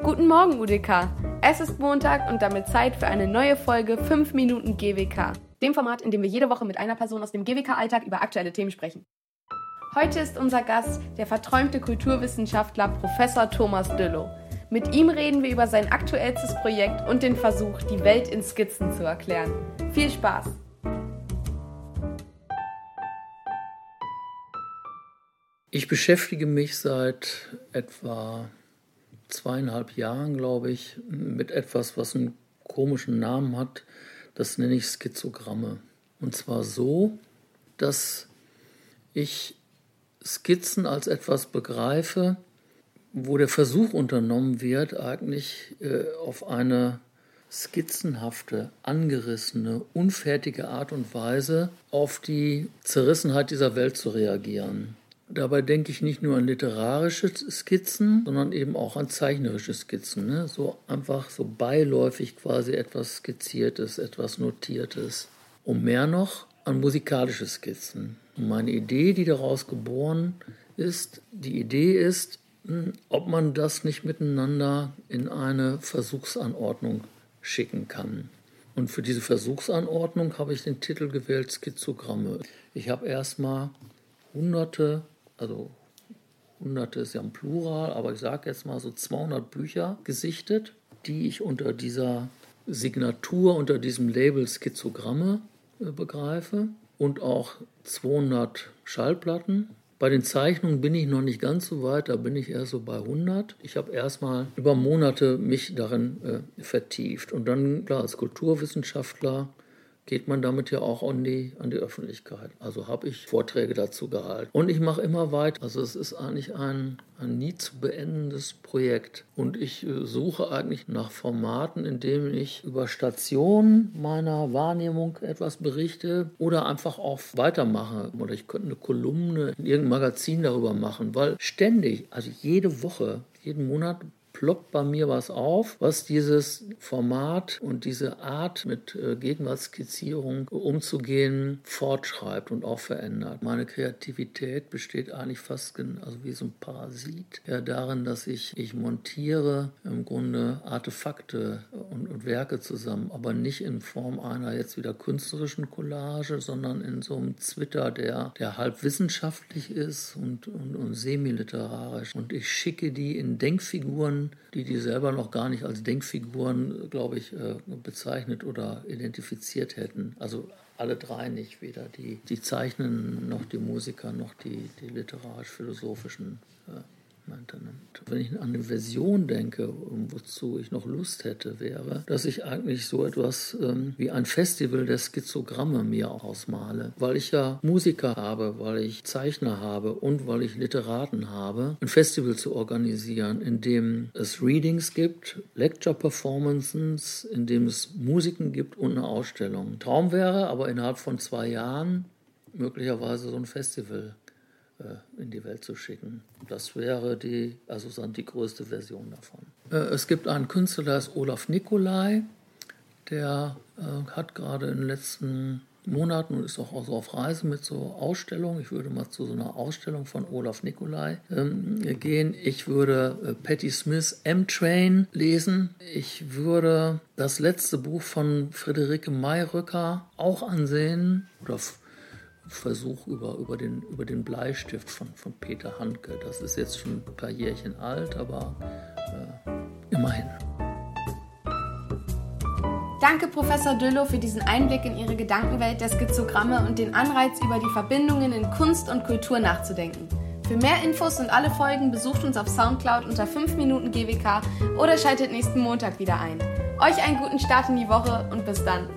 Guten Morgen, UDK. Es ist Montag und damit Zeit für eine neue Folge 5 Minuten GWK. Dem Format, in dem wir jede Woche mit einer Person aus dem GWK-Alltag über aktuelle Themen sprechen. Heute ist unser Gast der verträumte Kulturwissenschaftler Professor Thomas Düllow. Mit ihm reden wir über sein aktuellstes Projekt und den Versuch, die Welt in Skizzen zu erklären. Viel Spaß! Ich beschäftige mich seit etwa zweieinhalb Jahren, glaube ich, mit etwas, was einen komischen Namen hat. Das nenne ich Schizogramme. Und zwar so, dass ich Skizzen als etwas begreife, wo der Versuch unternommen wird, eigentlich äh, auf eine skizzenhafte, angerissene, unfertige Art und Weise auf die Zerrissenheit dieser Welt zu reagieren. Dabei denke ich nicht nur an literarische Skizzen, sondern eben auch an zeichnerische Skizzen. Ne? So einfach so beiläufig quasi etwas Skizziertes, etwas Notiertes. Und mehr noch an musikalische Skizzen. Und meine Idee, die daraus geboren ist, die Idee ist, hm, ob man das nicht miteinander in eine Versuchsanordnung schicken kann. Und für diese Versuchsanordnung habe ich den Titel gewählt Schizogramme. Ich habe erstmal hunderte also hunderte ist ja ein Plural, aber ich sage jetzt mal so 200 Bücher gesichtet, die ich unter dieser Signatur, unter diesem Label Schizogramme äh, begreife und auch 200 Schallplatten. Bei den Zeichnungen bin ich noch nicht ganz so weit, da bin ich eher so bei 100. Ich habe erstmal über Monate mich darin äh, vertieft und dann, klar, als Kulturwissenschaftler geht man damit ja auch an die, an die Öffentlichkeit. Also habe ich Vorträge dazu gehalten. Und ich mache immer weiter. Also es ist eigentlich ein, ein nie zu beendendes Projekt. Und ich äh, suche eigentlich nach Formaten, in denen ich über Stationen meiner Wahrnehmung etwas berichte oder einfach auch weitermache. Oder ich könnte eine Kolumne in irgendeinem Magazin darüber machen, weil ständig, also jede Woche, jeden Monat ploppt bei mir was auf, was dieses Format und diese Art mit äh, Gegenwartsskizzierung umzugehen fortschreibt und auch verändert. Meine Kreativität besteht eigentlich fast also wie so ein Parasit ja, darin, dass ich, ich montiere im Grunde Artefakte und, und Werke zusammen, aber nicht in Form einer jetzt wieder künstlerischen Collage, sondern in so einem Zwitter, der, der halb wissenschaftlich ist und, und, und semiliterarisch. Und ich schicke die in Denkfiguren die die selber noch gar nicht als Denkfiguren, glaube ich, äh, bezeichnet oder identifiziert hätten. Also alle drei nicht, weder die, die Zeichnen noch die Musiker noch die, die literarisch-philosophischen äh, wenn ich an eine Version denke, wozu ich noch Lust hätte, wäre, dass ich eigentlich so etwas ähm, wie ein Festival der Schizogramme mir ausmale. Weil ich ja Musiker habe, weil ich Zeichner habe und weil ich Literaten habe, ein Festival zu organisieren, in dem es Readings gibt, Lecture-Performances, in dem es Musiken gibt und eine Ausstellung. Traum wäre aber innerhalb von zwei Jahren möglicherweise so ein Festival in die Welt zu schicken. Das wäre die, also die größte Version davon. Äh, es gibt einen Künstler, der ist Olaf Nikolai, der äh, hat gerade in den letzten Monaten und ist auch so auf Reise mit so Ausstellungen. Ich würde mal zu so einer Ausstellung von Olaf Nikolai ähm, gehen. Ich würde äh, Patti Smith M-Train lesen. Ich würde das letzte Buch von Friederike Mayröcker auch ansehen oder Versuch über, über, den, über den Bleistift von, von Peter Handke. Das ist jetzt schon ein paar Jährchen alt, aber äh, immerhin. Danke, Professor Düllow, für diesen Einblick in Ihre Gedankenwelt der Skizogramme und den Anreiz, über die Verbindungen in Kunst und Kultur nachzudenken. Für mehr Infos und alle Folgen besucht uns auf Soundcloud unter 5 Minuten GWK oder schaltet nächsten Montag wieder ein. Euch einen guten Start in die Woche und bis dann.